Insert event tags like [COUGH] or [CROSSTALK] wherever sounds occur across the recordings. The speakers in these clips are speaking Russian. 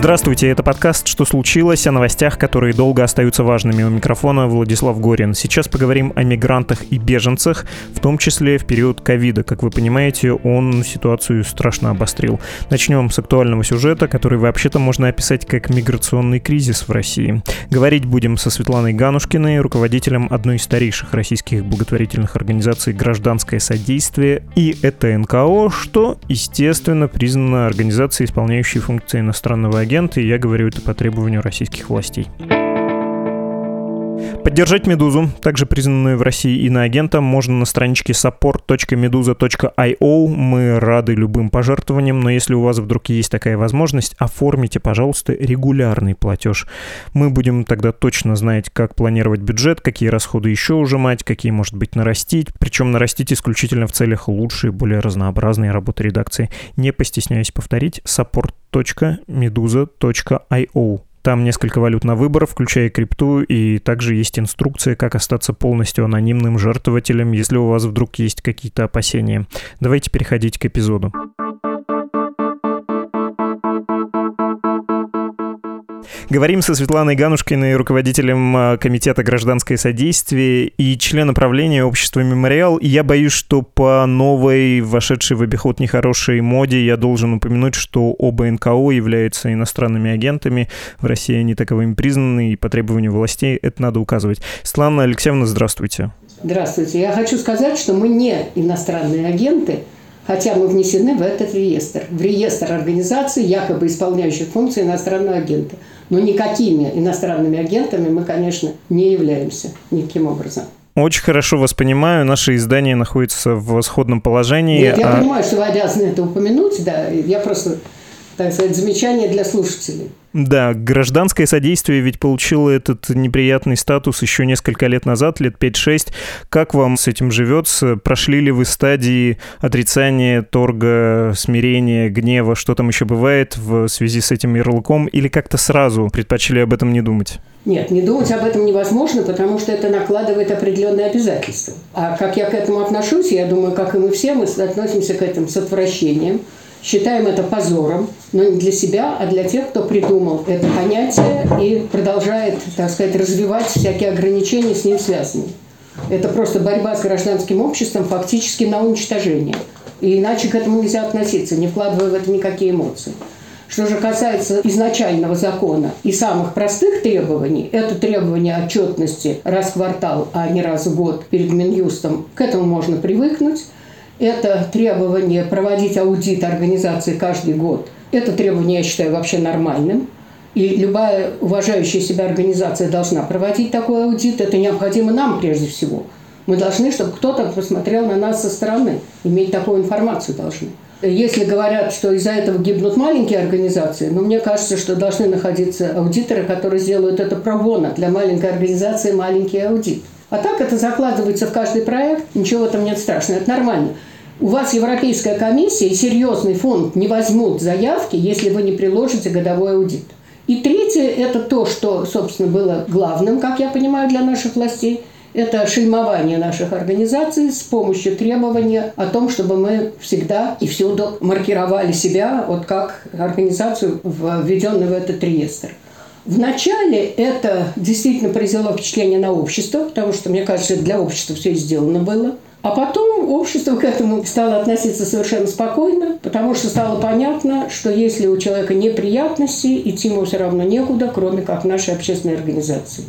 Здравствуйте, это подкаст «Что случилось?» о новостях, которые долго остаются важными. У микрофона Владислав Горин. Сейчас поговорим о мигрантах и беженцах, в том числе в период ковида. Как вы понимаете, он ситуацию страшно обострил. Начнем с актуального сюжета, который вообще-то можно описать как миграционный кризис в России. Говорить будем со Светланой Ганушкиной, руководителем одной из старейших российских благотворительных организаций «Гражданское содействие» и это НКО, что, естественно, признано организацией, исполняющей функции иностранного агент, и я говорю это по требованию российских властей. Поддержать «Медузу», также признанную в России иноагентом, можно на страничке support.meduza.io. Мы рады любым пожертвованиям, но если у вас вдруг есть такая возможность, оформите, пожалуйста, регулярный платеж. Мы будем тогда точно знать, как планировать бюджет, какие расходы еще ужимать, какие, может быть, нарастить. Причем нарастить исключительно в целях лучшей, более разнообразной работы редакции. Не постесняюсь повторить, support.meduza.io. Там несколько валют на выбор, включая крипту, и также есть инструкция, как остаться полностью анонимным жертвователем, если у вас вдруг есть какие-то опасения. Давайте переходить к эпизоду. Говорим со Светланой Ганушкиной, руководителем а, Комитета гражданское содействие и членом правления общества «Мемориал». И я боюсь, что по новой, вошедшей в обиход нехорошей моде, я должен упомянуть, что оба НКО являются иностранными агентами. В России они таковыми признаны, и по требованию властей это надо указывать. Светлана Алексеевна, здравствуйте. Здравствуйте. Я хочу сказать, что мы не иностранные агенты, хотя мы внесены в этот реестр, в реестр организаций, якобы исполняющих функции иностранного агента. Но никакими иностранными агентами мы, конечно, не являемся никаким образом. Очень хорошо вас понимаю. Наше издание находится в сходном положении. Нет, я а... понимаю, что вы обязаны это упомянуть, да. Я просто, так сказать, замечание для слушателей. Да, гражданское содействие ведь получило этот неприятный статус еще несколько лет назад, лет 5-6. Как вам с этим живется? Прошли ли вы стадии отрицания, торга, смирения, гнева, что там еще бывает в связи с этим ярлыком? Или как-то сразу предпочли об этом не думать? Нет, не думать об этом невозможно, потому что это накладывает определенные обязательства. А как я к этому отношусь, я думаю, как и мы все, мы относимся к этому с отвращением – Считаем это позором, но не для себя, а для тех, кто придумал это понятие и продолжает, так сказать, развивать всякие ограничения с ним связанные. Это просто борьба с гражданским обществом фактически на уничтожение. И иначе к этому нельзя относиться, не вкладывая в это никакие эмоции. Что же касается изначального закона и самых простых требований, это требование отчетности раз в квартал, а не раз в год перед Минюстом, к этому можно привыкнуть. Это требование проводить аудит организации каждый год. Это требование я считаю вообще нормальным. И любая уважающая себя организация должна проводить такой аудит. Это необходимо нам прежде всего. Мы должны, чтобы кто-то посмотрел на нас со стороны. Иметь такую информацию должны. Если говорят, что из-за этого гибнут маленькие организации, но мне кажется, что должны находиться аудиторы, которые сделают это пробона для маленькой организации маленький аудит. А так это закладывается в каждый проект, ничего в этом нет страшного, это нормально у вас Европейская комиссия и серьезный фонд не возьмут заявки, если вы не приложите годовой аудит. И третье – это то, что, собственно, было главным, как я понимаю, для наших властей. Это шельмование наших организаций с помощью требования о том, чтобы мы всегда и всюду маркировали себя вот как организацию, введенную в этот реестр. Вначале это действительно произвело впечатление на общество, потому что, мне кажется, для общества все сделано было – а потом общество к этому стало относиться совершенно спокойно, потому что стало понятно, что если у человека неприятности, идти ему все равно некуда, кроме как нашей общественной организации.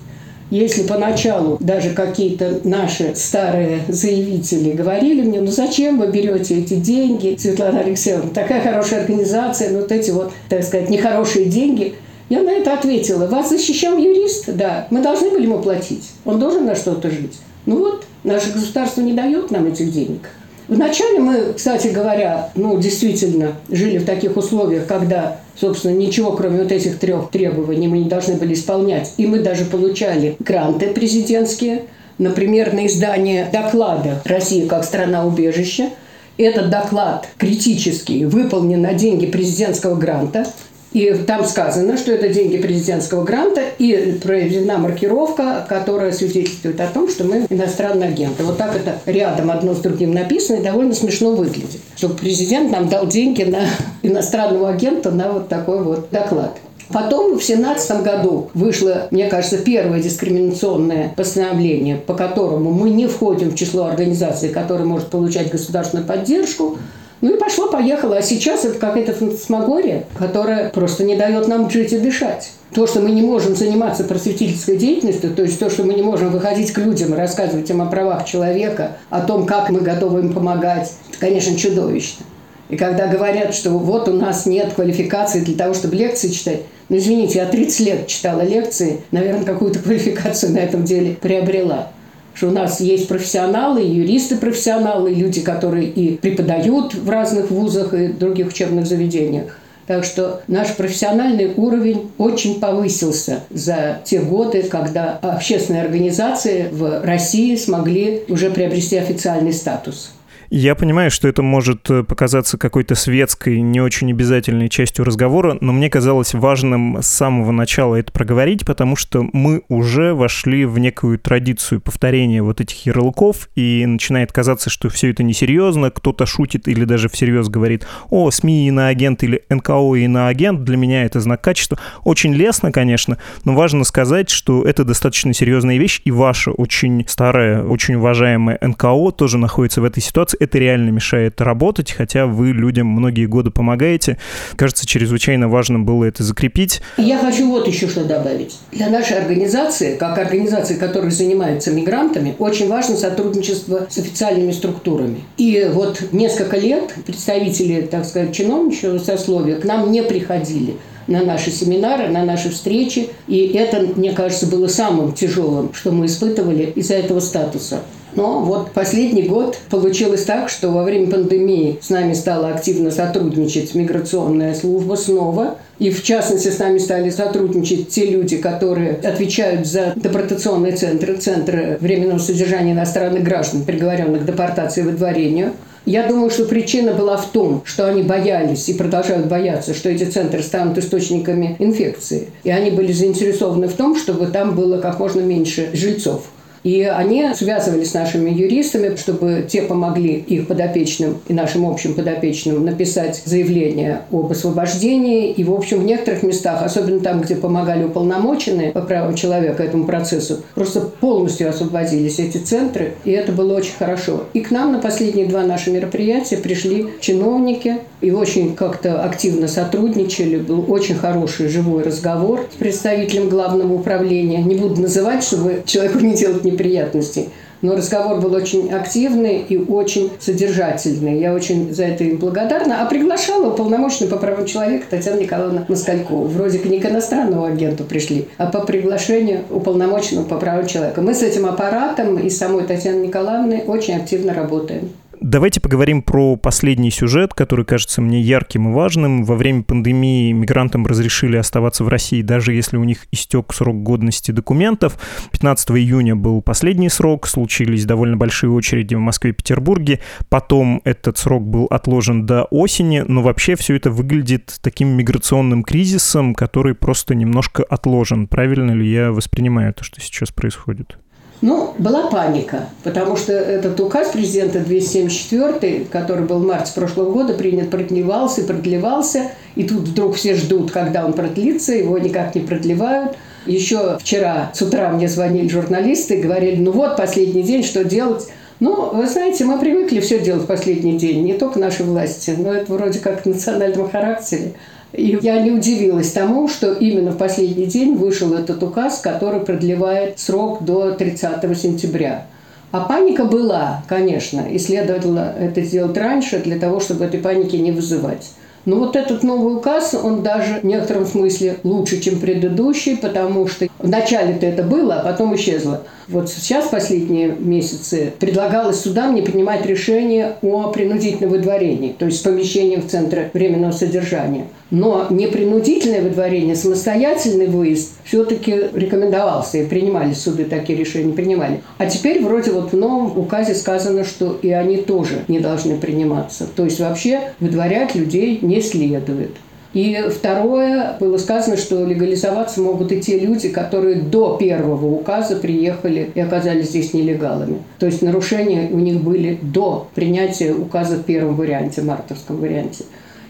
Если поначалу даже какие-то наши старые заявители говорили мне, ну зачем вы берете эти деньги, Светлана Алексеевна, такая хорошая организация, ну вот эти вот, так сказать, нехорошие деньги, я на это ответила, вас защищал юрист, да, мы должны были ему платить, он должен на что-то жить. Ну вот, наше государство не дает нам этих денег. Вначале мы, кстати говоря, ну, действительно жили в таких условиях, когда, собственно, ничего, кроме вот этих трех требований, мы не должны были исполнять. И мы даже получали гранты президентские, например, на издание доклада «Россия как страна-убежище», этот доклад критический выполнен на деньги президентского гранта. И там сказано, что это деньги президентского гранта и проведена маркировка, которая свидетельствует о том, что мы иностранные агенты. Вот так это рядом одно с другим написано и довольно смешно выглядит. Что президент нам дал деньги на [LAUGHS] иностранного агента на вот такой вот доклад. Потом в 2017 году вышло, мне кажется, первое дискриминационное постановление, по которому мы не входим в число организаций, которые может получать государственную поддержку. Ну и пошло-поехало. А сейчас это какая-то фантасмагория, которая просто не дает нам жить и дышать. То, что мы не можем заниматься просветительской деятельностью, то есть то, что мы не можем выходить к людям и рассказывать им о правах человека, о том, как мы готовы им помогать, это, конечно, чудовищно. И когда говорят, что вот у нас нет квалификации для того, чтобы лекции читать, ну, извините, я 30 лет читала лекции, наверное, какую-то квалификацию на этом деле приобрела что у нас есть профессионалы, юристы-профессионалы, люди, которые и преподают в разных вузах и других учебных заведениях. Так что наш профессиональный уровень очень повысился за те годы, когда общественные организации в России смогли уже приобрести официальный статус. Я понимаю, что это может э, показаться какой-то светской, не очень обязательной частью разговора, но мне казалось важным с самого начала это проговорить, потому что мы уже вошли в некую традицию повторения вот этих ярлыков, и начинает казаться, что все это несерьезно, кто-то шутит или даже всерьез говорит, о, СМИ иноагент или НКО иноагент, для меня это знак качества. Очень лестно, конечно, но важно сказать, что это достаточно серьезная вещь, и ваша очень старая, очень уважаемая НКО тоже находится в этой ситуации это реально мешает работать, хотя вы людям многие годы помогаете. Кажется, чрезвычайно важно было это закрепить. Я хочу вот еще что добавить. Для нашей организации, как организации, которая занимается мигрантами, очень важно сотрудничество с официальными структурами. И вот несколько лет представители, так сказать, чиновничьего сословия к нам не приходили на наши семинары, на наши встречи. И это, мне кажется, было самым тяжелым, что мы испытывали из-за этого статуса. Но вот последний год получилось так, что во время пандемии с нами стала активно сотрудничать миграционная служба снова. И в частности с нами стали сотрудничать те люди, которые отвечают за депортационные центры, центры временного содержания иностранных граждан, приговоренных к депортации и выдворению. Я думаю, что причина была в том, что они боялись и продолжают бояться, что эти центры станут источниками инфекции. И они были заинтересованы в том, чтобы там было как можно меньше жильцов. И они связывались с нашими юристами, чтобы те помогли их подопечным и нашим общим подопечным написать заявление об освобождении. И, в общем, в некоторых местах, особенно там, где помогали уполномоченные по правам человека этому процессу, просто полностью освободились эти центры, и это было очень хорошо. И к нам на последние два наши мероприятия пришли чиновники и очень как-то активно сотрудничали. Был очень хороший живой разговор с представителем главного управления. Не буду называть, чтобы человеку не делать неприятностей. Но разговор был очень активный и очень содержательный. Я очень за это им благодарна. А приглашала уполномоченную по правам человека Татьяна Николаевна Москалькова. Вроде к не к иностранному агенту пришли, а по приглашению уполномоченного по правам человека. Мы с этим аппаратом и самой Татьяной Николаевной очень активно работаем. Давайте поговорим про последний сюжет, который кажется мне ярким и важным. Во время пандемии мигрантам разрешили оставаться в России, даже если у них истек срок годности документов. 15 июня был последний срок, случились довольно большие очереди в Москве и Петербурге. Потом этот срок был отложен до осени, но вообще все это выглядит таким миграционным кризисом, который просто немножко отложен. Правильно ли я воспринимаю то, что сейчас происходит? Ну, была паника, потому что этот указ президента 274, который был в марте прошлого года принят, продлевался и продлевался, и тут вдруг все ждут, когда он продлится, его никак не продлевают. Еще вчера с утра мне звонили журналисты и говорили, ну вот, последний день, что делать? Ну, вы знаете, мы привыкли все делать в последний день, не только наши власти, но это вроде как в национальном характере. И я не удивилась тому, что именно в последний день вышел этот указ, который продлевает срок до 30 сентября. А паника была, конечно, и следовало это сделать раньше для того, чтобы этой паники не вызывать. Но вот этот новый указ, он даже в некотором смысле лучше, чем предыдущий, потому что вначале-то это было, а потом исчезло. Вот сейчас, последние месяцы, предлагалось судам не принимать решение о принудительном выдворении, то есть с помещением в центре временного содержания. Но непринудительное выдворение, самостоятельный выезд все-таки рекомендовался, и принимали суды такие решения, принимали. А теперь вроде вот в новом указе сказано, что и они тоже не должны приниматься. То есть вообще выдворять людей не следует. И второе, было сказано, что легализоваться могут и те люди, которые до первого указа приехали и оказались здесь нелегалами. То есть нарушения у них были до принятия указа в первом варианте, мартовском варианте.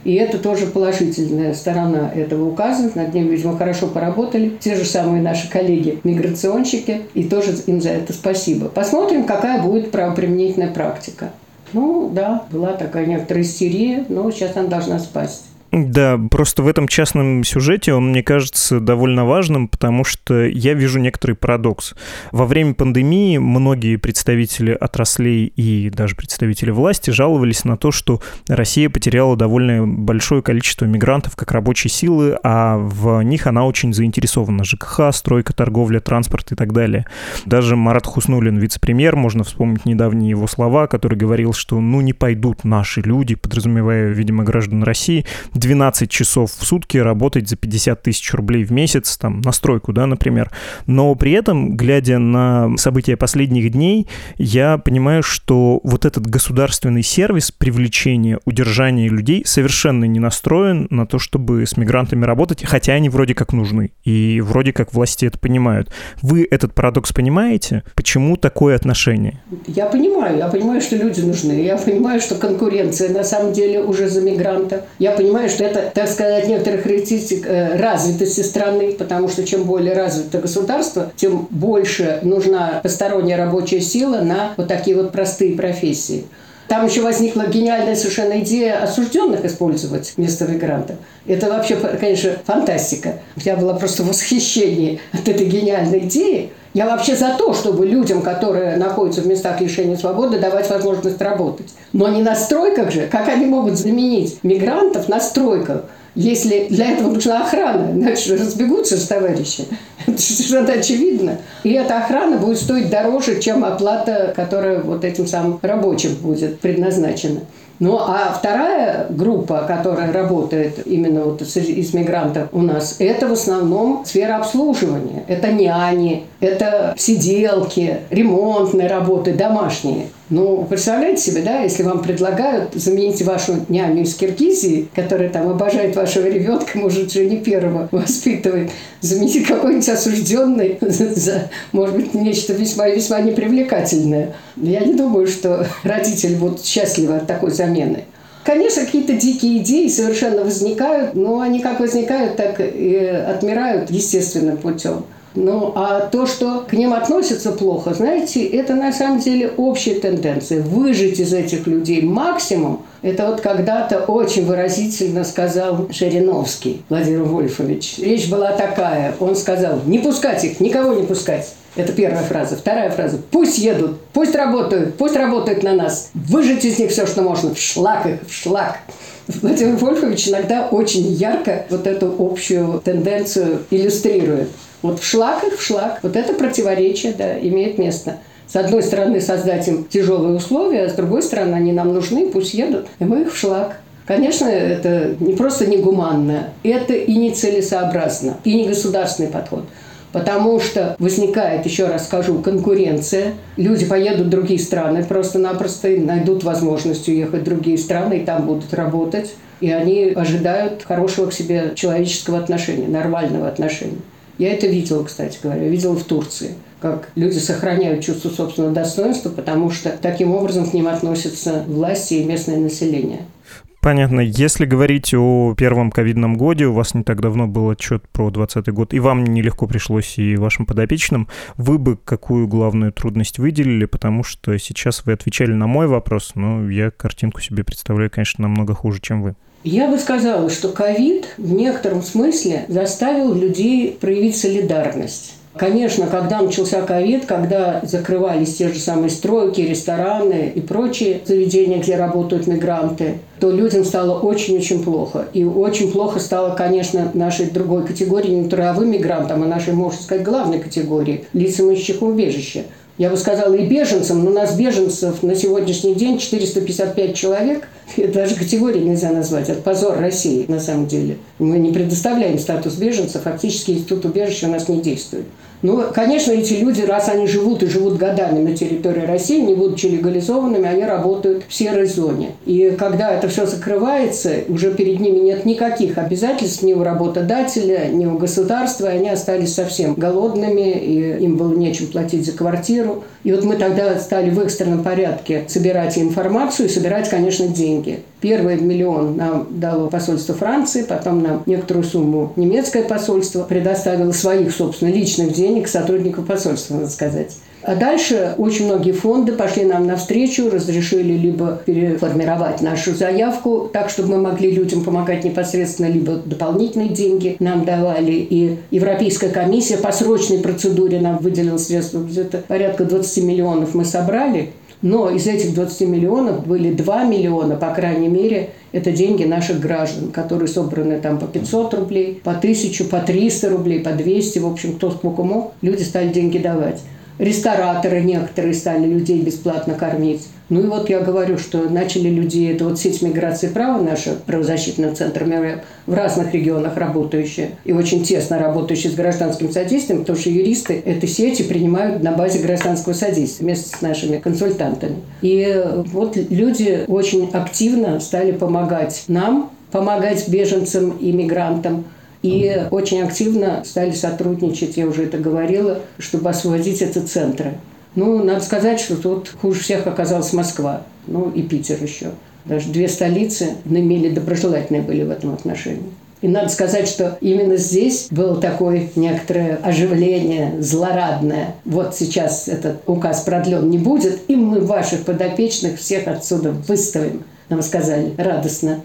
И это тоже положительная сторона этого указа. Над ним, видимо, хорошо поработали. Те же самые наши коллеги-миграционщики. И тоже им за это спасибо. Посмотрим, какая будет правоприменительная практика. Ну, да, была такая некоторая истерия, но сейчас она должна спасть. Да, просто в этом частном сюжете он, мне кажется, довольно важным, потому что я вижу некоторый парадокс. Во время пандемии многие представители отраслей и даже представители власти жаловались на то, что Россия потеряла довольно большое количество мигрантов как рабочей силы, а в них она очень заинтересована. ЖКХ, стройка, торговля, транспорт и так далее. Даже Марат Хуснулин, вице-премьер, можно вспомнить недавние его слова, который говорил, что ну не пойдут наши люди, подразумевая, видимо, граждан России, 12 часов в сутки работать за 50 тысяч рублей в месяц, там, на стройку, да, например. Но при этом, глядя на события последних дней, я понимаю, что вот этот государственный сервис привлечения, удержания людей совершенно не настроен на то, чтобы с мигрантами работать, хотя они вроде как нужны, и вроде как власти это понимают. Вы этот парадокс понимаете? Почему такое отношение? Я понимаю, я понимаю, что люди нужны, я понимаю, что конкуренция на самом деле уже за мигранта. Я понимаю, что это, так сказать, некоторая характеристика э, развитости страны, потому что чем более развито государство, тем больше нужна посторонняя рабочая сила на вот такие вот простые профессии. Там еще возникла гениальная совершенно идея осужденных использовать вместо мигрантов. Это вообще, конечно, фантастика. Я была просто в восхищении от этой гениальной идеи. Я вообще за то, чтобы людям, которые находятся в местах лишения свободы, давать возможность работать. Но не на стройках же. Как они могут заменить мигрантов на стройках? Если для этого нужна охрана, иначе разбегутся с товарищи. [LAUGHS] Это совершенно очевидно. И эта охрана будет стоить дороже, чем оплата, которая вот этим самым рабочим будет предназначена. Ну, а вторая группа, которая работает именно вот из мигрантов у нас, это в основном сфера обслуживания. Это няни, это сиделки, ремонтные работы, домашние. Ну, представляете себе, да, если вам предлагают заменить вашу няню из Киргизии, которая там обожает вашего ребенка, может, уже не первого воспитывает, заменить какой-нибудь осужденный [LAUGHS] за, может быть, нечто весьма-весьма непривлекательное. Я не думаю, что родители будут счастливы от такой замены. Конечно, какие-то дикие идеи совершенно возникают, но они как возникают, так и отмирают естественным путем. Ну, а то, что к ним относятся плохо, знаете, это на самом деле общая тенденция. Выжить из этих людей максимум, это вот когда-то очень выразительно сказал Жириновский Владимир Вольфович. Речь была такая, он сказал, не пускать их, никого не пускать. Это первая фраза. Вторая фраза. Пусть едут, пусть работают, пусть работают на нас. Выжить из них все, что можно. В шлак их, в шлак. Владимир Вольфович иногда очень ярко вот эту общую тенденцию иллюстрирует. Вот в шлак их в шлак. Вот это противоречие, да, имеет место. С одной стороны, создать им тяжелые условия, а с другой стороны, они нам нужны, пусть едут, и мы их в шлак. Конечно, это не просто негуманно, это и нецелесообразно, и не государственный подход. Потому что возникает, еще раз скажу, конкуренция. Люди поедут в другие страны, просто-напросто найдут возможность уехать в другие страны и там будут работать. И они ожидают хорошего к себе человеческого отношения, нормального отношения. Я это видела, кстати говоря, видела в Турции как люди сохраняют чувство собственного достоинства, потому что таким образом к ним относятся власти и местное население. Понятно. Если говорить о первом ковидном годе, у вас не так давно был отчет про 2020 год, и вам нелегко пришлось, и вашим подопечным, вы бы какую главную трудность выделили, потому что сейчас вы отвечали на мой вопрос, но я картинку себе представляю, конечно, намного хуже, чем вы. Я бы сказала, что ковид в некотором смысле заставил людей проявить солидарность. Конечно, когда начался ковид, когда закрывались те же самые стройки, рестораны и прочие заведения, где работают мигранты, то людям стало очень-очень плохо. И очень плохо стало, конечно, нашей другой категории, не трудовым мигрантам, а нашей, можно сказать, главной категории – лицам ищущих убежища я бы сказала, и беженцам, но у нас беженцев на сегодняшний день 455 человек. [LAUGHS] даже категории нельзя назвать. Это позор России, на самом деле. Мы не предоставляем статус беженцев, фактически институт убежища у нас не действует. Ну, конечно, эти люди, раз они живут и живут годами на территории России, не будучи легализованными, они работают в серой зоне. И когда это все закрывается, уже перед ними нет никаких обязательств ни у работодателя, ни у государства, и они остались совсем голодными, и им было нечем платить за квартиру. И вот мы тогда стали в экстренном порядке собирать информацию и собирать, конечно, деньги. Первый миллион нам дало посольство Франции, потом нам некоторую сумму немецкое посольство предоставило своих, собственно, личных денег сотрудников посольства, надо сказать. А дальше очень многие фонды пошли нам навстречу, разрешили либо переформировать нашу заявку так, чтобы мы могли людям помогать непосредственно, либо дополнительные деньги нам давали. И Европейская комиссия по срочной процедуре нам выделила средства бюджета. Порядка 20 миллионов мы собрали. Но из этих 20 миллионов были 2 миллиона, по крайней мере, это деньги наших граждан, которые собраны там по 500 рублей, по 1000, по 300 рублей, по 200. В общем, кто сколько мог, люди стали деньги давать. Рестораторы некоторые стали людей бесплатно кормить. Ну и вот я говорю, что начали люди, это вот сеть миграции права наша, правозащитный центр в разных регионах работающая и очень тесно работающая с гражданским содействием, потому что юристы этой сети принимают на базе гражданского содействия вместе с нашими консультантами. И вот люди очень активно стали помогать нам, помогать беженцам и мигрантам, и очень активно стали сотрудничать, я уже это говорила, чтобы освободить эти центры. Ну, надо сказать, что тут хуже всех оказалась Москва, ну и Питер еще. Даже две столицы наимели доброжелательные были в этом отношении. И надо сказать, что именно здесь было такое некоторое оживление злорадное. Вот сейчас этот указ продлен не будет, и мы ваших подопечных всех отсюда выставим. Нам сказали радостно.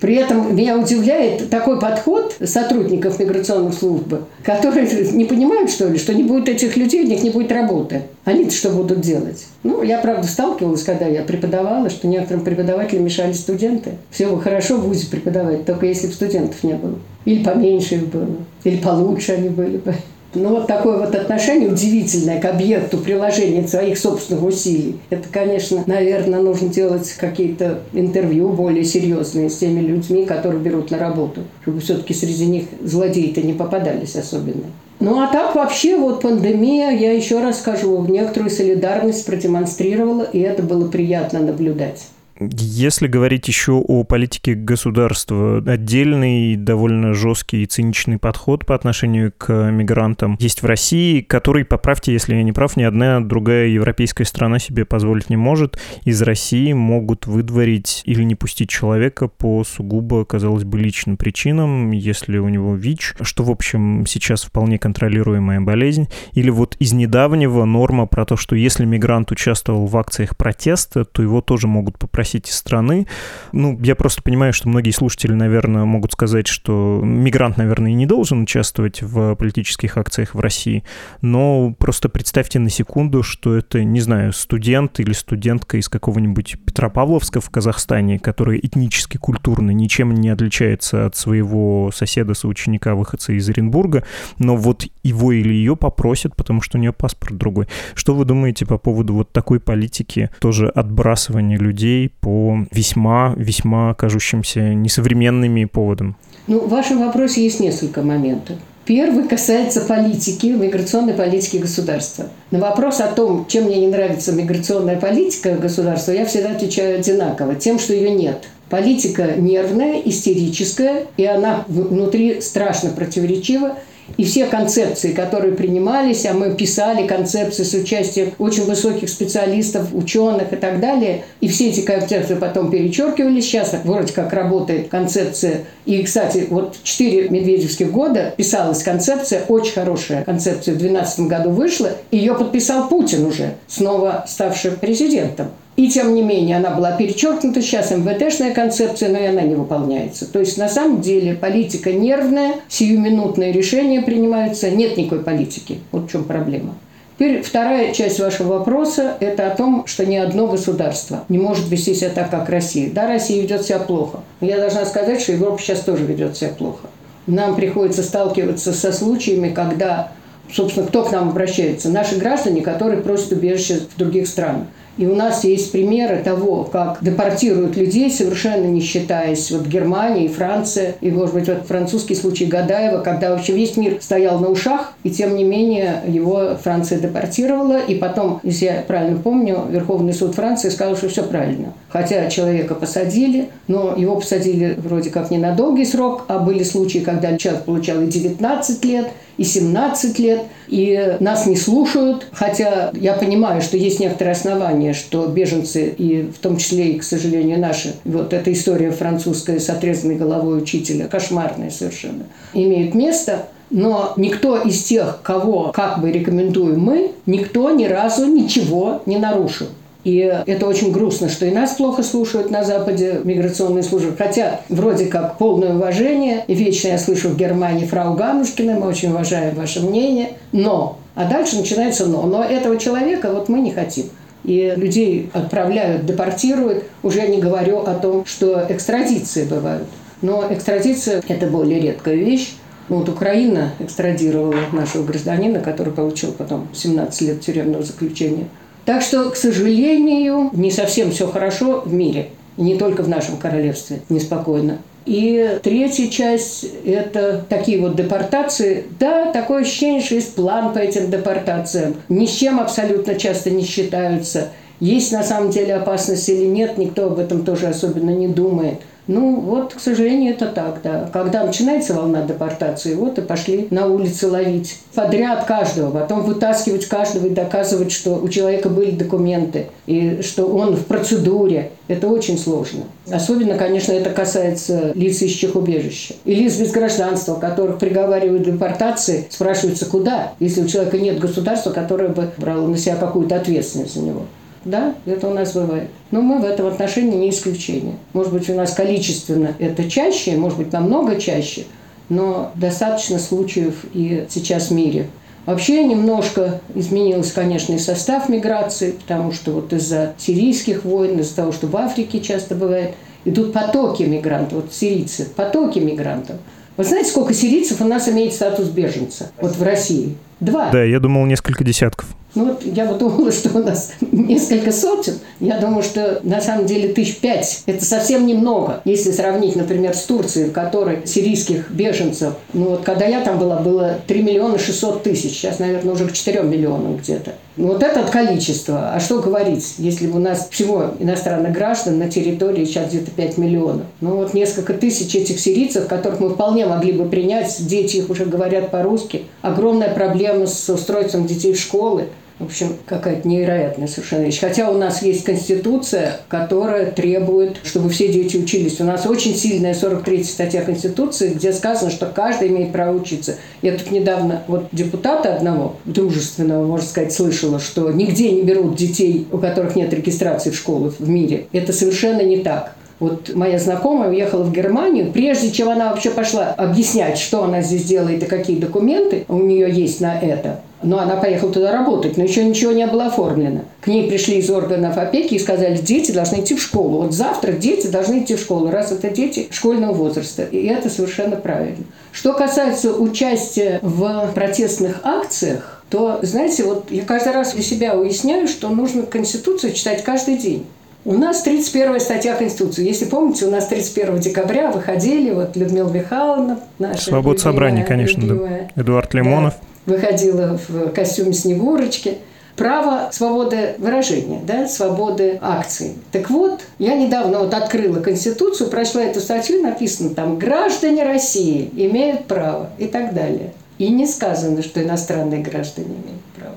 При этом меня удивляет такой подход сотрудников миграционной службы, которые не понимают, что ли, что не будет этих людей, у них не будет работы. Они-то что будут делать? Ну, я, правда, сталкивалась, когда я преподавала, что некоторым преподавателям мешали студенты. Все бы хорошо в ВУЗе преподавать, только если бы студентов не было. Или поменьше их было, или получше они были бы. Ну, вот такое вот отношение удивительное к объекту приложения своих собственных усилий. Это, конечно, наверное, нужно делать какие-то интервью более серьезные с теми людьми, которые берут на работу, чтобы все-таки среди них злодеи-то не попадались особенно. Ну а так вообще вот пандемия, я еще раз скажу, некоторую солидарность продемонстрировала, и это было приятно наблюдать. Если говорить еще о политике государства, отдельный довольно жесткий и циничный подход по отношению к мигрантам есть в России, который, поправьте, если я не прав, ни одна другая европейская страна себе позволить не может. Из России могут выдворить или не пустить человека по сугубо, казалось бы, личным причинам, если у него ВИЧ, что, в общем, сейчас вполне контролируемая болезнь. Или вот из недавнего норма про то, что если мигрант участвовал в акциях протеста, то его тоже могут попросить спросить из страны. Ну, я просто понимаю, что многие слушатели, наверное, могут сказать, что мигрант, наверное, и не должен участвовать в политических акциях в России, но просто представьте на секунду, что это, не знаю, студент или студентка из какого-нибудь Петропавловска в Казахстане, который этнически, культурно ничем не отличается от своего соседа-соученика, выходца из Оренбурга, но вот его или ее попросят, потому что у нее паспорт другой. Что вы думаете по поводу вот такой политики, тоже отбрасывания людей по весьма-весьма кажущимся несовременными поводам? Ну, в вашем вопросе есть несколько моментов. Первый касается политики, миграционной политики государства. На вопрос о том, чем мне не нравится миграционная политика государства, я всегда отвечаю одинаково. Тем, что ее нет. Политика нервная, истерическая, и она внутри страшно противоречива. И все концепции, которые принимались, а мы писали концепции с участием очень высоких специалистов, ученых и так далее, и все эти концепции потом перечеркивались. Сейчас вроде как работает концепция. И, кстати, вот четыре медведевских года писалась концепция, очень хорошая концепция, в 2012 году вышла, ее подписал Путин уже, снова ставший президентом. И тем не менее она была перечеркнута. Сейчас МВТшная концепция, но и она не выполняется. То есть на самом деле политика нервная, сиюминутное решение решения принимаются, нет никакой политики. Вот в чем проблема. Теперь вторая часть вашего вопроса – это о том, что ни одно государство не может вести себя так, как Россия. Да, Россия ведет себя плохо. Я должна сказать, что Европа сейчас тоже ведет себя плохо. Нам приходится сталкиваться со случаями, когда, собственно, кто к нам обращается? Наши граждане, которые просят убежище в других странах. И у нас есть примеры того, как депортируют людей, совершенно не считаясь вот Германия Франция, и, может быть, вот французский случай Гадаева, когда вообще весь мир стоял на ушах, и тем не менее его Франция депортировала, и потом, если я правильно помню, Верховный суд Франции сказал, что все правильно. Хотя человека посадили, но его посадили вроде как не на долгий срок, а были случаи, когда человек получал и 19 лет, и 17 лет, и нас не слушают, хотя я понимаю, что есть некоторые основания, что беженцы, и в том числе и, к сожалению, наши, вот эта история французская с отрезанной головой учителя, кошмарная совершенно, имеют место, но никто из тех, кого как бы рекомендуем мы, никто ни разу ничего не нарушил. И это очень грустно, что и нас плохо слушают на Западе миграционные службы. Хотя вроде как полное уважение. И вечно я слышу в Германии фрау Ганушкина, мы очень уважаем ваше мнение. Но. А дальше начинается но. Но этого человека вот мы не хотим. И людей отправляют, депортируют. Уже не говорю о том, что экстрадиции бывают. Но экстрадиция – это более редкая вещь. Ну, вот Украина экстрадировала нашего гражданина, который получил потом 17 лет тюремного заключения – так что, к сожалению, не совсем все хорошо в мире. Не только в нашем королевстве неспокойно. И третья часть – это такие вот депортации. Да, такое ощущение, что есть план по этим депортациям. Ни с чем абсолютно часто не считаются. Есть на самом деле опасность или нет, никто об этом тоже особенно не думает – ну, вот, к сожалению, это так, да. Когда начинается волна депортации, вот и пошли на улицы ловить подряд каждого, потом вытаскивать каждого и доказывать, что у человека были документы, и что он в процедуре. Это очень сложно. Особенно, конечно, это касается лиц ищущих убежища. И лиц без гражданства, которых приговаривают к депортации, спрашивается, куда, если у человека нет государства, которое бы брало на себя какую-то ответственность за него. Да, это у нас бывает. Но мы в этом отношении не исключение. Может быть, у нас количественно это чаще, может быть, намного чаще, но достаточно случаев и сейчас в мире. Вообще немножко изменился, конечно, и состав миграции, потому что вот из-за сирийских войн, из-за того, что в Африке часто бывает, идут потоки мигрантов, вот сирийцы, потоки мигрантов. Вы знаете, сколько сирийцев у нас имеет статус беженца вот в России? Два. Да, я думал, несколько десятков. Ну вот я вот думала, что у нас несколько сотен. Я думаю, что на самом деле тысяч пять. Это совсем немного. Если сравнить, например, с Турцией, в которой сирийских беженцев, ну вот когда я там была, было 3 миллиона 600 тысяч. Сейчас, наверное, уже к 4 миллионам где-то. Ну вот это количество. А что говорить, если у нас всего иностранных граждан на территории сейчас где-то 5 миллионов. Ну вот несколько тысяч этих сирийцев, которых мы вполне могли бы принять, дети их уже говорят по-русски. Огромная проблема с устройством детей в школы. В общем, какая-то невероятная совершенно вещь. Хотя у нас есть Конституция, которая требует, чтобы все дети учились. У нас очень сильная 43-я статья Конституции, где сказано, что каждый имеет право учиться. Я тут недавно вот депутата одного, дружественного, можно сказать, слышала, что нигде не берут детей, у которых нет регистрации в школу в мире. Это совершенно не так. Вот моя знакомая уехала в Германию, прежде чем она вообще пошла объяснять, что она здесь делает и какие документы у нее есть на это, но она поехала туда работать, но еще ничего не было оформлено. К ней пришли из органов опеки и сказали, дети должны идти в школу. Вот завтра дети должны идти в школу, раз это дети школьного возраста. И это совершенно правильно. Что касается участия в протестных акциях, то, знаете, вот я каждый раз для себя уясняю, что нужно Конституцию читать каждый день. У нас 31 статья Конституции. Если помните, у нас 31 декабря выходили, вот Людмила Михайловна, наша Свобода собрания, конечно, любимая, да. Эдуард Лимонов. Да, выходила в костюме Снегурочки. Право свободы выражения, да, свободы акций. Так вот, я недавно вот открыла Конституцию, прочла эту статью, написано там «Граждане России имеют право» и так далее. И не сказано, что иностранные граждане имеют право.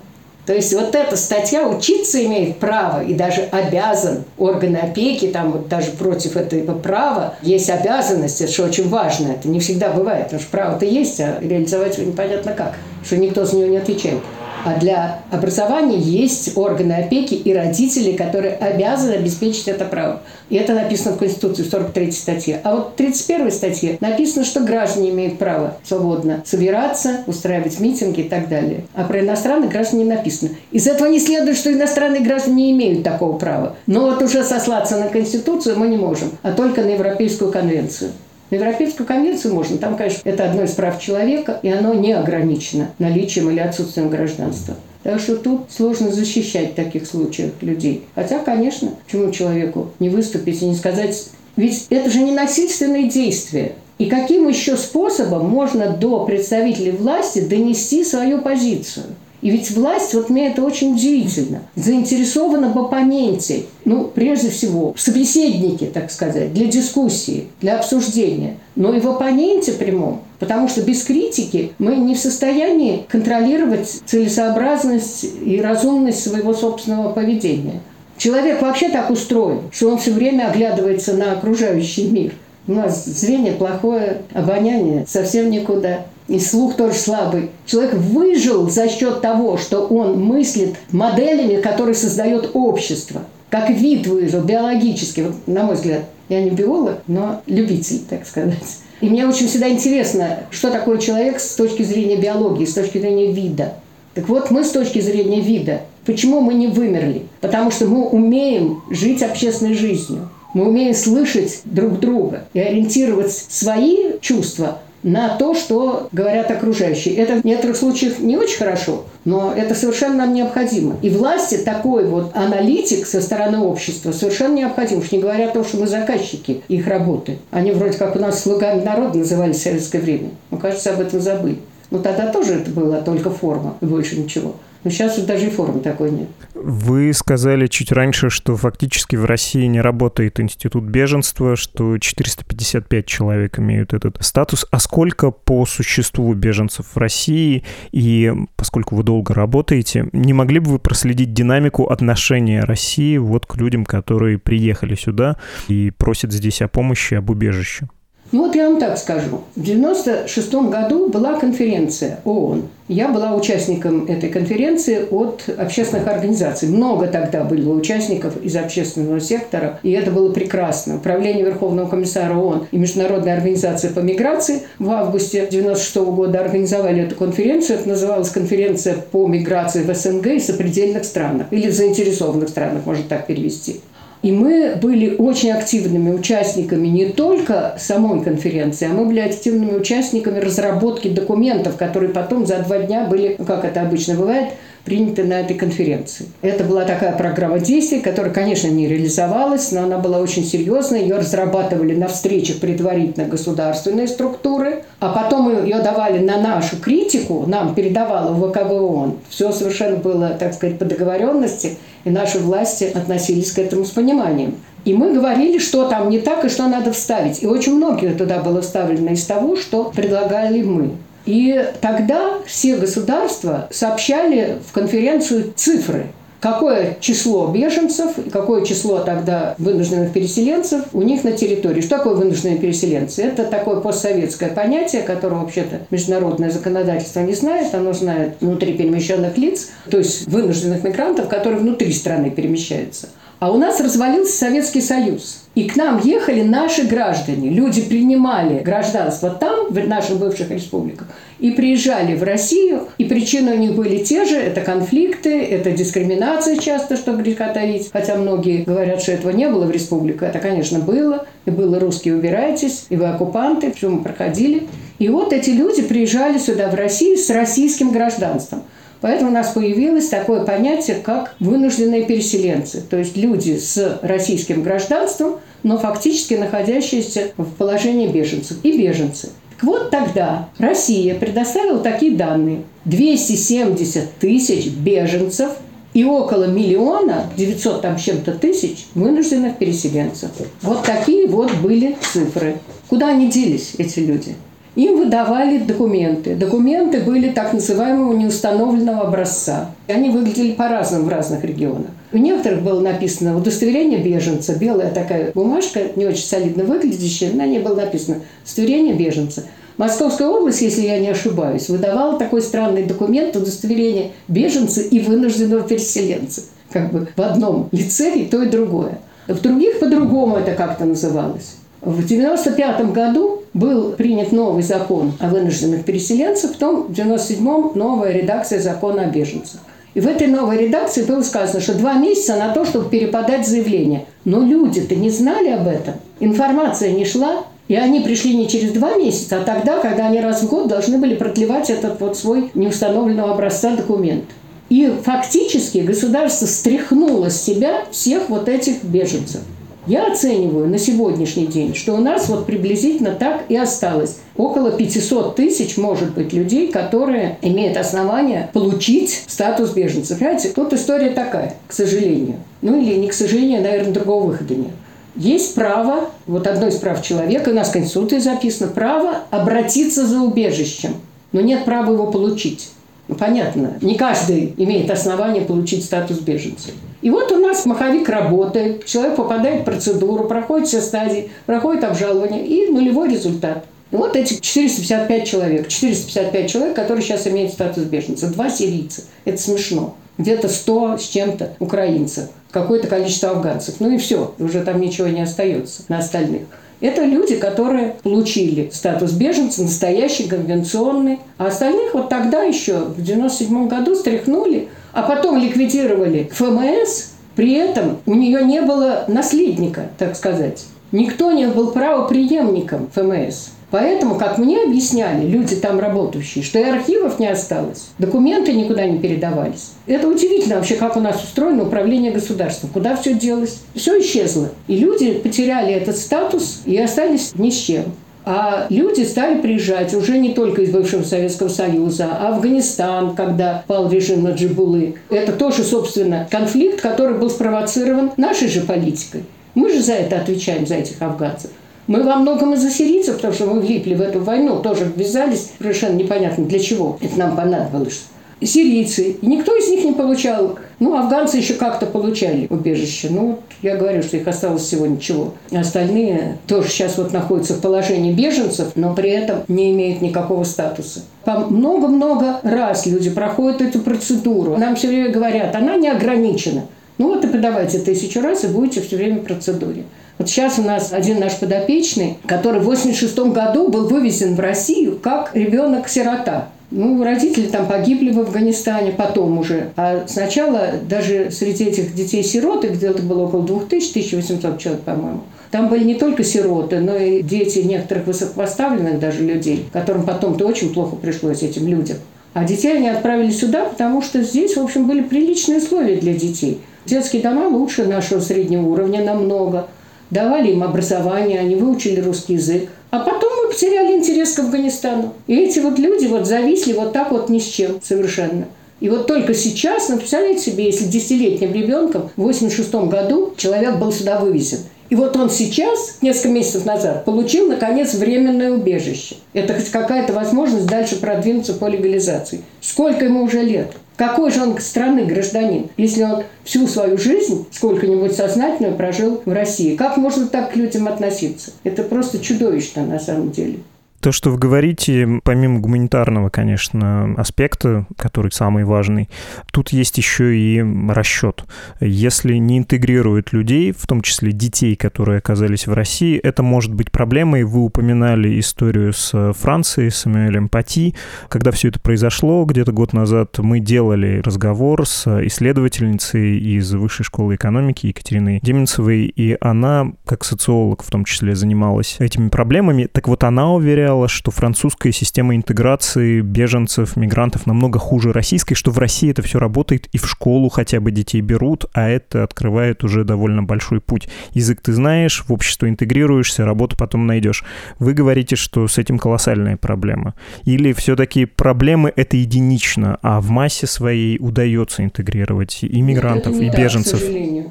То есть вот эта статья учиться имеет право и даже обязан органы опеки, там вот даже против этого права есть обязанность, это что очень важно, это не всегда бывает, потому что право-то есть, а реализовать его непонятно как, что никто за него не отвечает. А для образования есть органы опеки и родители, которые обязаны обеспечить это право. И это написано в Конституции, в 43 статье. А вот в 31 статье написано, что граждане имеют право свободно собираться, устраивать митинги и так далее. А про иностранных граждан не написано. Из этого не следует, что иностранные граждане не имеют такого права. Но вот уже сослаться на Конституцию мы не можем, а только на Европейскую конвенцию. Европейскую конвенцию можно. Там, конечно, это одно из прав человека, и оно не ограничено наличием или отсутствием гражданства. Так что тут сложно защищать в таких случаях людей. Хотя, конечно, почему человеку не выступить и не сказать... Ведь это же не насильственные действия. И каким еще способом можно до представителей власти донести свою позицию? И ведь власть, вот мне это очень удивительно, заинтересована в оппоненте, ну, прежде всего, в собеседнике, так сказать, для дискуссии, для обсуждения, но и в оппоненте прямом, потому что без критики мы не в состоянии контролировать целесообразность и разумность своего собственного поведения. Человек вообще так устроен, что он все время оглядывается на окружающий мир. У нас зрение плохое, обоняние совсем никуда и слух тоже слабый. Человек выжил за счет того, что он мыслит моделями, которые создает общество. Как вид выжил, биологически, вот, на мой взгляд. Я не биолог, но любитель, так сказать. И мне очень всегда интересно, что такое человек с точки зрения биологии, с точки зрения вида. Так вот, мы с точки зрения вида, почему мы не вымерли? Потому что мы умеем жить общественной жизнью. Мы умеем слышать друг друга и ориентировать свои чувства на то, что говорят окружающие. Это в некоторых случаях не очень хорошо, но это совершенно нам необходимо. И власти такой вот аналитик со стороны общества совершенно необходим, уж не говоря о том, что мы заказчики их работы. Они вроде как у нас слугами народа назывались в советское время. Мы, кажется, об этом забыли. Но тогда тоже это была только форма и больше ничего. Но сейчас даже и формы такой нет. Вы сказали чуть раньше, что фактически в России не работает институт беженства, что 455 человек имеют этот статус. А сколько по существу беженцев в России? И поскольку вы долго работаете, не могли бы вы проследить динамику отношения России вот к людям, которые приехали сюда и просят здесь о помощи, об убежище? Ну вот я вам так скажу. В 1996 году была конференция ООН. Я была участником этой конференции от общественных организаций. Много тогда было участников из общественного сектора, и это было прекрасно. Управление Верховного комиссара ООН и Международная организация по миграции в августе 1996 года организовали эту конференцию. Это называлась конференция по миграции в СНГ и сопредельных странах, или в заинтересованных странах, можно так перевести. И мы были очень активными участниками не только самой конференции, а мы были активными участниками разработки документов, которые потом за два дня были, ну, как это обычно бывает, приняты на этой конференции. Это была такая программа действий, которая, конечно, не реализовалась, но она была очень серьезная. Ее разрабатывали на встречах предварительно государственные структуры, а потом ее давали на нашу критику, нам передавала ВКБ ООН. Все совершенно было, так сказать, по договоренности – и наши власти относились к этому с пониманием. И мы говорили, что там не так и что надо вставить. И очень многие туда было вставлено из того, что предлагали мы. И тогда все государства сообщали в конференцию цифры – какое число беженцев, какое число тогда вынужденных переселенцев у них на территории. Что такое вынужденные переселенцы? Это такое постсоветское понятие, которое вообще-то международное законодательство не знает. Оно знает внутри перемещенных лиц, то есть вынужденных мигрантов, которые внутри страны перемещаются. А у нас развалился Советский Союз. И к нам ехали наши граждане. Люди принимали гражданство там, в наших бывших республиках, и приезжали в Россию. И причины у них были те же. Это конфликты, это дискриминация часто, что греха таить. Хотя многие говорят, что этого не было в республиках. Это, конечно, было. И было «русские, убирайтесь», и вы оккупанты. Все мы проходили. И вот эти люди приезжали сюда, в Россию, с российским гражданством – Поэтому у нас появилось такое понятие, как вынужденные переселенцы. То есть люди с российским гражданством, но фактически находящиеся в положении беженцев. И беженцы. Так вот тогда Россия предоставила такие данные. 270 тысяч беженцев и около миллиона, 900 там чем-то тысяч вынужденных переселенцев. Вот такие вот были цифры. Куда они делись, эти люди? Им выдавали документы. Документы были так называемого неустановленного образца. Они выглядели по-разному в разных регионах. У некоторых было написано удостоверение беженца, белая такая бумажка, не очень солидно выглядящая, на ней было написано удостоверение беженца. Московская область, если я не ошибаюсь, выдавала такой странный документ удостоверение беженца и вынужденного переселенца. Как бы в одном лице и то, и другое. В других по-другому это как-то называлось. В 1995 году был принят новый закон о вынужденных переселенцах, потом в 1997 новая редакция закона о беженцах. И в этой новой редакции было сказано, что два месяца на то, чтобы переподать заявление. Но люди-то не знали об этом. Информация не шла. И они пришли не через два месяца, а тогда, когда они раз в год должны были продлевать этот вот свой неустановленного образца документ. И фактически государство стряхнуло с себя всех вот этих беженцев. Я оцениваю на сегодняшний день, что у нас вот приблизительно так и осталось. Около 500 тысяч, может быть, людей, которые имеют основания получить статус беженца. Понимаете, тут история такая, к сожалению. Ну или не к сожалению, наверное, другого выхода нет. Есть право, вот одно из прав человека, у нас в Конституции записано, право обратиться за убежищем, но нет права его получить. Ну, понятно, не каждый имеет основание получить статус беженца. И вот у нас маховик работает, человек попадает в процедуру, проходит все стадии, проходит обжалование и нулевой результат. И вот эти 455 человек, 455 человек, которые сейчас имеют статус беженца, два сирийца. Это смешно. Где-то 100 с чем-то украинцев, какое-то количество афганцев. Ну и все, уже там ничего не остается на остальных. Это люди, которые получили статус беженца, настоящий, конвенционный. А остальных вот тогда еще, в 97 году, стряхнули, а потом ликвидировали ФМС. При этом у нее не было наследника, так сказать. Никто не был правоприемником ФМС. Поэтому, как мне объясняли люди там работающие, что и архивов не осталось, документы никуда не передавались. Это удивительно вообще, как у нас устроено управление государством, куда все делось. Все исчезло. И люди потеряли этот статус и остались ни с чем. А люди стали приезжать уже не только из бывшего Советского Союза, а Афганистан, когда пал режим Наджибулы. Это тоже, собственно, конфликт, который был спровоцирован нашей же политикой. Мы же за это отвечаем, за этих афганцев. Мы во многом из-за сирийцев, потому что мы влипли в эту войну, тоже ввязались, совершенно непонятно для чего это нам понадобилось. Сирийцы. И никто из них не получал. Ну, афганцы еще как-то получали убежище. Ну, я говорю, что их осталось всего ничего. Остальные тоже сейчас вот находятся в положении беженцев, но при этом не имеют никакого статуса. Много-много раз люди проходят эту процедуру. Нам все время говорят, она не ограничена. Ну вот и подавайте тысячу раз, и будете все время в процедуре. Вот сейчас у нас один наш подопечный, который в 86 году был вывезен в Россию как ребенок-сирота. Ну, родители там погибли в Афганистане потом уже. А сначала даже среди этих детей-сирот, их где-то было около 2000, 1800 человек, по-моему, там были не только сироты, но и дети некоторых высокопоставленных даже людей, которым потом-то очень плохо пришлось этим людям. А детей они отправили сюда, потому что здесь, в общем, были приличные условия для детей. Детские дома лучше нашего среднего уровня намного – давали им образование, они выучили русский язык. А потом мы потеряли интерес к Афганистану. И эти вот люди вот зависли вот так вот ни с чем совершенно. И вот только сейчас, ну, представляете себе, если десятилетним ребенком в 86 году человек был сюда вывезен. И вот он сейчас, несколько месяцев назад, получил, наконец, временное убежище. Это хоть какая-то возможность дальше продвинуться по легализации. Сколько ему уже лет? Какой же он страны гражданин, если он всю свою жизнь сколько-нибудь сознательно прожил в России? Как можно так к людям относиться? Это просто чудовищно на самом деле. То, что вы говорите, помимо гуманитарного, конечно, аспекта, который самый важный, тут есть еще и расчет. Если не интегрируют людей, в том числе детей, которые оказались в России, это может быть проблемой. Вы упоминали историю с Францией, с Самуэлем Пати. Когда все это произошло, где-то год назад мы делали разговор с исследовательницей из Высшей школы экономики Екатериной Деменцевой, и она, как социолог в том числе, занималась этими проблемами. Так вот, она уверяла, заявляла, что французская система интеграции беженцев, мигрантов намного хуже российской, что в России это все работает и в школу хотя бы детей берут, а это открывает уже довольно большой путь. Язык ты знаешь, в общество интегрируешься, работу потом найдешь. Вы говорите, что с этим колоссальная проблема. Или все-таки проблемы это единично, а в массе своей удается интегрировать и мигрантов, и беженцев? к сожалению.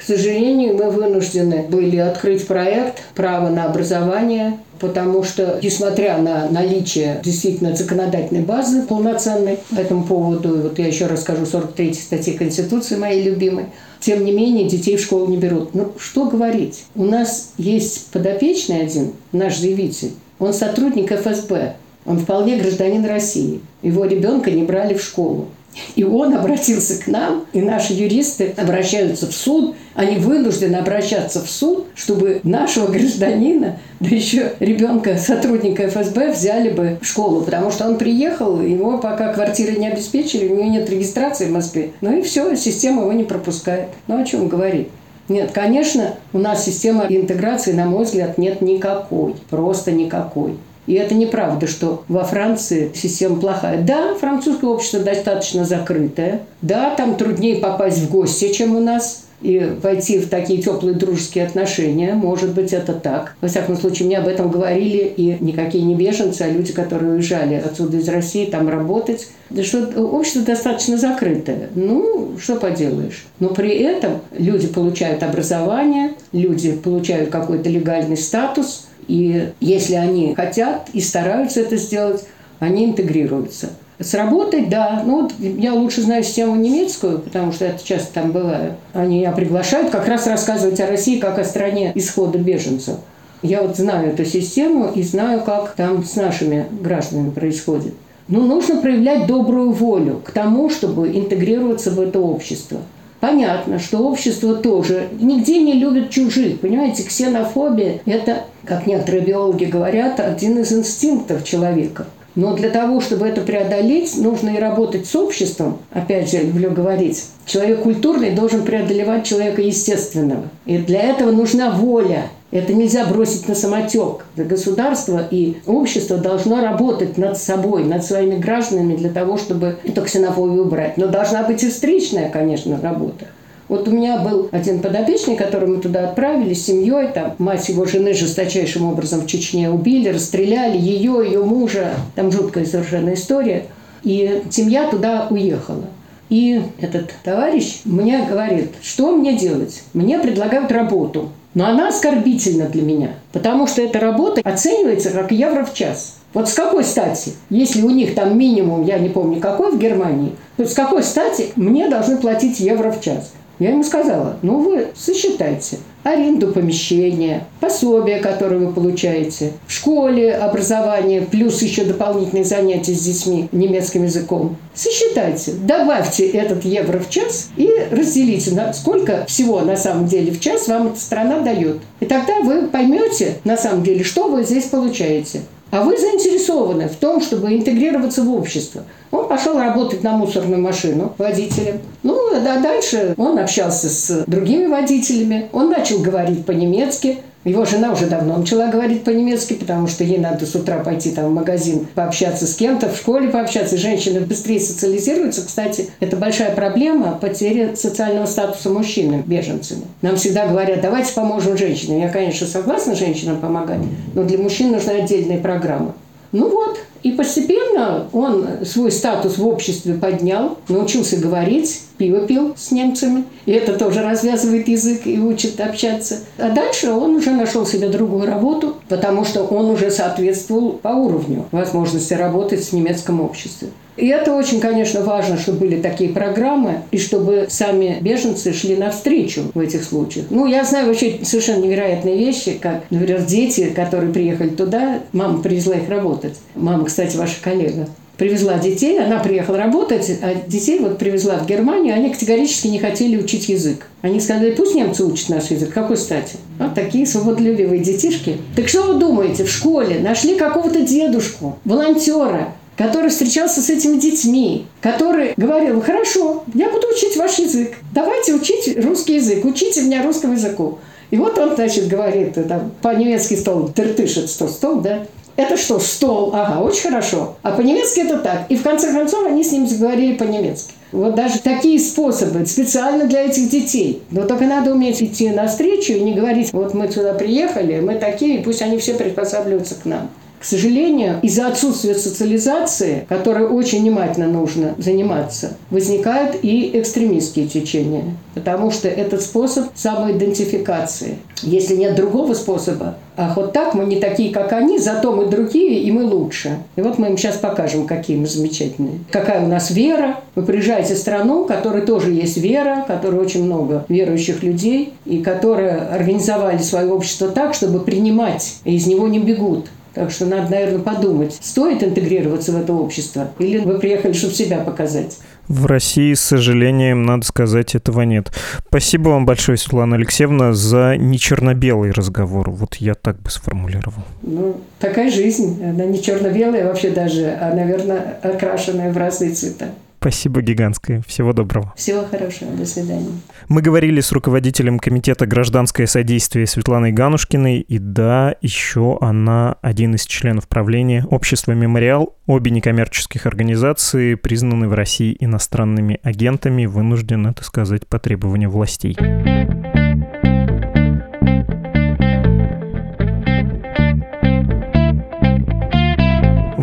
К сожалению, мы вынуждены были открыть проект «Право на образование», потому что, несмотря на наличие действительно законодательной базы полноценной по этому поводу, вот я еще расскажу 43 статьи Конституции моей любимой, тем не менее детей в школу не берут. Ну, что говорить? У нас есть подопечный один, наш заявитель, Он сотрудник ФСБ. Он вполне гражданин России. Его ребенка не брали в школу. И он обратился к нам, и наши юристы обращаются в суд, они вынуждены обращаться в суд, чтобы нашего гражданина, да еще ребенка сотрудника ФСБ взяли бы в школу, потому что он приехал, его пока квартиры не обеспечили, у него нет регистрации в Москве. Ну и все, система его не пропускает. Ну о чем говорить? Нет, конечно, у нас система интеграции, на мой взгляд, нет никакой. Просто никакой. И это неправда, что во Франции система плохая. Да, французское общество достаточно закрытое. Да, там труднее попасть в гости, чем у нас и войти в такие теплые дружеские отношения. Может быть, это так. Во всяком случае, мне об этом говорили и никакие не беженцы, а люди, которые уезжали отсюда из России, там работать. Да что общество достаточно закрытое. Ну, что поделаешь. Но при этом люди получают образование, люди получают какой-то легальный статус – и если они хотят и стараются это сделать, они интегрируются. Сработать, да. Ну, вот я лучше знаю систему немецкую, потому что это часто там бываю. Они меня приглашают как раз рассказывать о России как о стране исхода беженцев. Я вот знаю эту систему и знаю, как там с нашими гражданами происходит. Ну, нужно проявлять добрую волю к тому, чтобы интегрироваться в это общество. Понятно, что общество тоже нигде не любит чужих. Понимаете, ксенофобия – это, как некоторые биологи говорят, один из инстинктов человека. Но для того, чтобы это преодолеть, нужно и работать с обществом. Опять же, люблю говорить, человек культурный должен преодолевать человека естественного. И для этого нужна воля. Это нельзя бросить на самотек. Государство и общество должно работать над собой, над своими гражданами для того, чтобы эту ксенофобию убрать. Но должна быть и встречная, конечно, работа. Вот у меня был один подопечный, которого мы туда отправили с семьей. Там мать его жены жесточайшим образом в Чечне убили, расстреляли ее, ее мужа. Там жуткая совершенно история. И семья туда уехала. И этот товарищ мне говорит, что мне делать? Мне предлагают работу. Но она оскорбительна для меня, потому что эта работа оценивается как евро в час. Вот с какой стати, если у них там минимум, я не помню какой в Германии, то с какой стати мне должны платить евро в час? Я ему сказала, ну вы сосчитайте аренду помещения, пособие, которое вы получаете, в школе образование, плюс еще дополнительные занятия с детьми немецким языком. Сосчитайте, добавьте этот евро в час и разделите, на сколько всего на самом деле в час вам эта страна дает. И тогда вы поймете на самом деле, что вы здесь получаете. А вы заинтересованы в том, чтобы интегрироваться в общество. Он пошел работать на мусорную машину водителем. Ну, а дальше он общался с другими водителями. Он начал говорить по-немецки. Его жена уже давно начала говорить по-немецки, потому что ей надо с утра пойти там в магазин пообщаться с кем-то, в школе пообщаться. Женщины быстрее социализируются. Кстати, это большая проблема потери социального статуса мужчины беженцами. Нам всегда говорят, давайте поможем женщинам. Я, конечно, согласна женщинам помогать, но для мужчин нужна отдельная программа. Ну вот, и постепенно он свой статус в обществе поднял, научился говорить, пиво пил с немцами. И это тоже развязывает язык и учит общаться. А дальше он уже нашел себе другую работу, потому что он уже соответствовал по уровню возможности работать в немецком обществе. И это очень, конечно, важно, чтобы были такие программы, и чтобы сами беженцы шли навстречу в этих случаях. Ну, я знаю вообще совершенно невероятные вещи, как, например, дети, которые приехали туда, мама привезла их работать. Мама, кстати, ваша коллега привезла детей, она приехала работать, а детей вот привезла в Германию, они категорически не хотели учить язык. Они сказали, пусть немцы учат наш язык. Какой стати? Вот такие свободолюбивые детишки. Так что вы думаете, в школе нашли какого-то дедушку, волонтера, который встречался с этими детьми, который говорил, хорошо, я буду учить ваш язык, давайте учить русский язык, учите меня русскому языку. И вот он, значит, говорит, там, по-немецки стол, тыртышит, что стол, да? Это что, стол? Ага, очень хорошо. А по-немецки это так. И в конце концов они с ним заговорили по-немецки. Вот даже такие способы специально для этих детей. Но только надо уметь идти навстречу и не говорить, вот мы сюда приехали, мы такие, пусть они все приспосабливаются к нам. К сожалению, из-за отсутствия социализации, которой очень внимательно нужно заниматься, возникают и экстремистские течения. Потому что этот способ самоидентификации. Если нет другого способа, а вот так мы не такие, как они, зато мы другие, и мы лучше. И вот мы им сейчас покажем, какие мы замечательные. Какая у нас вера. Вы приезжаете в страну, в которой тоже есть вера, в которой очень много верующих людей, и которые организовали свое общество так, чтобы принимать, и из него не бегут. Так что надо, наверное, подумать, стоит интегрироваться в это общество или вы приехали, чтобы себя показать. В России, с сожалением, надо сказать, этого нет. Спасибо вам большое, Светлана Алексеевна, за не черно-белый разговор. Вот я так бы сформулировал. Ну, такая жизнь. Она не черно-белая вообще даже, а, наверное, окрашенная в разные цвета. Спасибо гигантское. Всего доброго. Всего хорошего. До свидания. Мы говорили с руководителем Комитета гражданское содействие Светланой Ганушкиной. И да, еще она один из членов правления общества «Мемориал». Обе некоммерческих организации признаны в России иностранными агентами, вынуждены, это сказать, по требованию властей.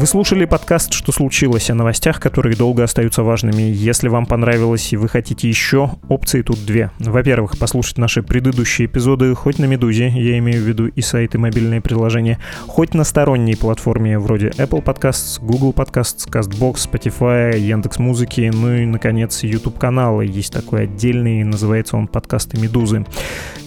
Слушали подкаст «Что случилось?» о новостях, которые долго остаются важными. Если вам понравилось и вы хотите еще, опции тут две. Во-первых, послушать наши предыдущие эпизоды хоть на «Медузе», я имею в виду и сайт, и мобильные приложения, хоть на сторонней платформе вроде Apple Podcasts, Google Podcasts, CastBox, Spotify, Яндекс Музыки, ну и, наконец, YouTube-каналы. Есть такой отдельный, называется он «Подкасты Медузы».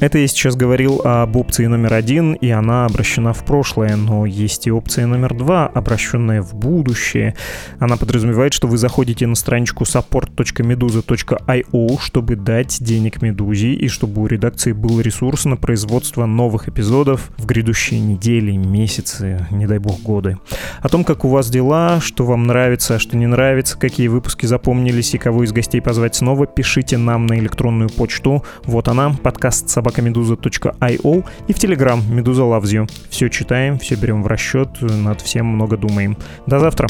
Это я сейчас говорил об опции номер один, и она обращена в прошлое, но есть и опция номер два, обращенная направленная в будущее. Она подразумевает, что вы заходите на страничку support.meduza.io, чтобы дать денег Медузе и чтобы у редакции был ресурс на производство новых эпизодов в грядущие недели, месяцы, не дай бог годы. О том, как у вас дела, что вам нравится, а что не нравится, какие выпуски запомнились и кого из гостей позвать снова, пишите нам на электронную почту. Вот она, подкаст собакамедуза.io и в Телеграм Медуза You. Все читаем, все берем в расчет, над всем много думаем. До завтра.